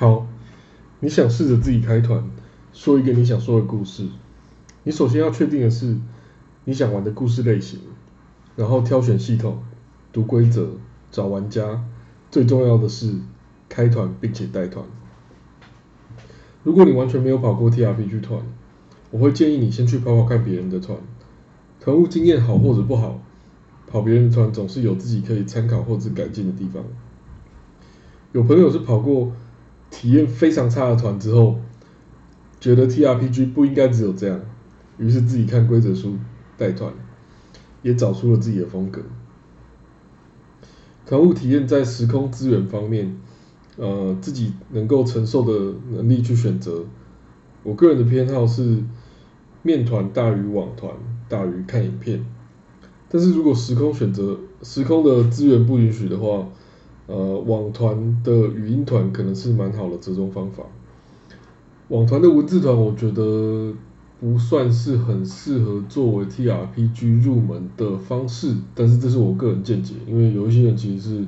好，你想试着自己开团，说一个你想说的故事。你首先要确定的是你想玩的故事类型，然后挑选系统、读规则、找玩家，最重要的是开团并且带团。如果你完全没有跑过 TRPG 团，我会建议你先去跑跑看别人的团，团务经验好或者不好，跑别人的团总是有自己可以参考或者改进的地方。有朋友是跑过。体验非常差的团之后，觉得 TRPG 不应该只有这样，于是自己看规则书带团，也找出了自己的风格。团务体验在时空资源方面，呃，自己能够承受的能力去选择。我个人的偏好是面团大于网团大于看影片，但是如果时空选择时空的资源不允许的话。呃，网团的语音团可能是蛮好的折中方法。网团的文字团，我觉得不算是很适合作为 TRPG 入门的方式，但是这是我个人见解，因为有一些人其实是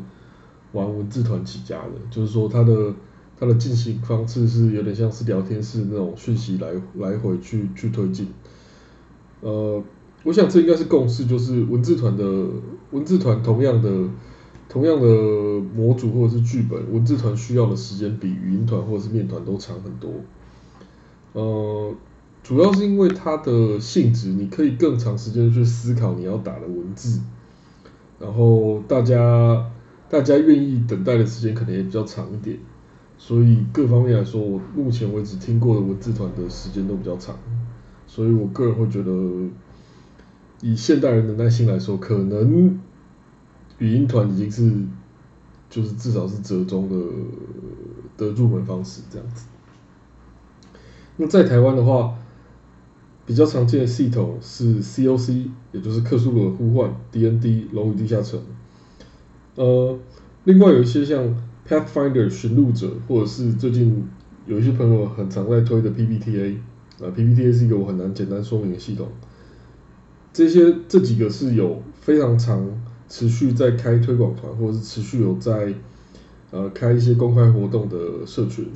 玩文字团起家的，就是说他的他的进行方式是有点像是聊天室那种讯息来来回去去推进。呃，我想这应该是共识，就是文字团的文字团同样的。同样的模组或者是剧本，文字团需要的时间比语音团或者是面团都长很多。呃，主要是因为它的性质，你可以更长时间去思考你要打的文字，然后大家大家愿意等待的时间可能也比较长一点，所以各方面来说，我目前为止听过的文字团的时间都比较长，所以我个人会觉得，以现代人的耐心来说，可能。语音团已经是，就是至少是折中的的入门方式这样子。那在台湾的话，比较常见的系统是 COC，也就是克苏鲁的呼唤，DND 龙与地下城。呃，另外有一些像 Pathfinder 寻路者，或者是最近有一些朋友很常在推的 PPTA 啊，PPTA 是一个我很难简单说明的系统。这些这几个是有非常长。持续在开推广团，或者是持续有在呃开一些公开活动的社群，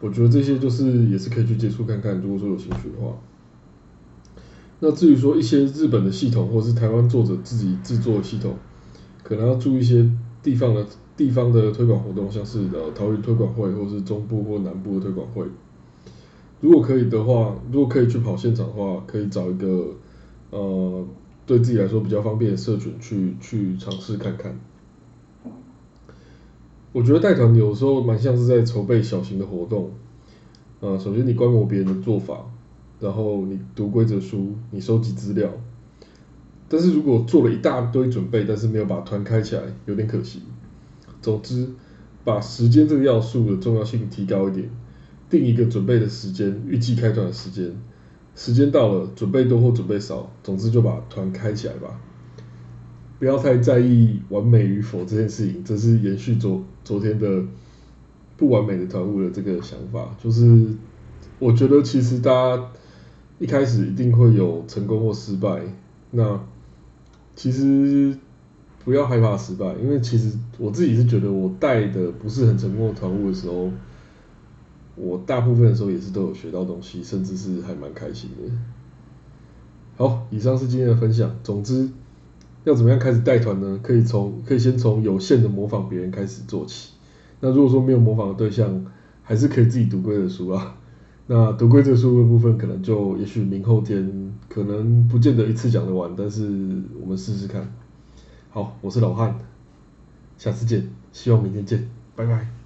我觉得这些就是也是可以去接触看看，如果说有兴趣的话。那至于说一些日本的系统，或者是台湾作者自己制作的系统，可能要注意一些地方的地方的推广活动，像是呃桃园推广会，或是中部或南部的推广会。如果可以的话，如果可以去跑现场的话，可以找一个呃。对自己来说比较方便的社群去去尝试看看。我觉得带团有时候蛮像是在筹备小型的活动。呃，首先你观摩别人的做法，然后你读规则书，你收集资料。但是如果做了一大堆准备，但是没有把团开起来，有点可惜。总之，把时间这个要素的重要性提高一点，定一个准备的时间，预计开团的时间。时间到了，准备多或准备少，总之就把团开起来吧。不要太在意完美与否这件事情，这是延续昨昨天的不完美的团务的这个想法。就是我觉得其实大家一开始一定会有成功或失败，那其实不要害怕失败，因为其实我自己是觉得我带的不是很成功的团务的时候。我大部分的时候也是都有学到东西，甚至是还蛮开心的。好，以上是今天的分享。总之，要怎么样开始带团呢？可以从可以先从有限的模仿别人开始做起。那如果说没有模仿的对象，还是可以自己读规则书啊。那读规则书的部分，可能就也许明后天可能不见得一次讲得完，但是我们试试看。好，我是老汉，下次见，希望明天见，拜拜。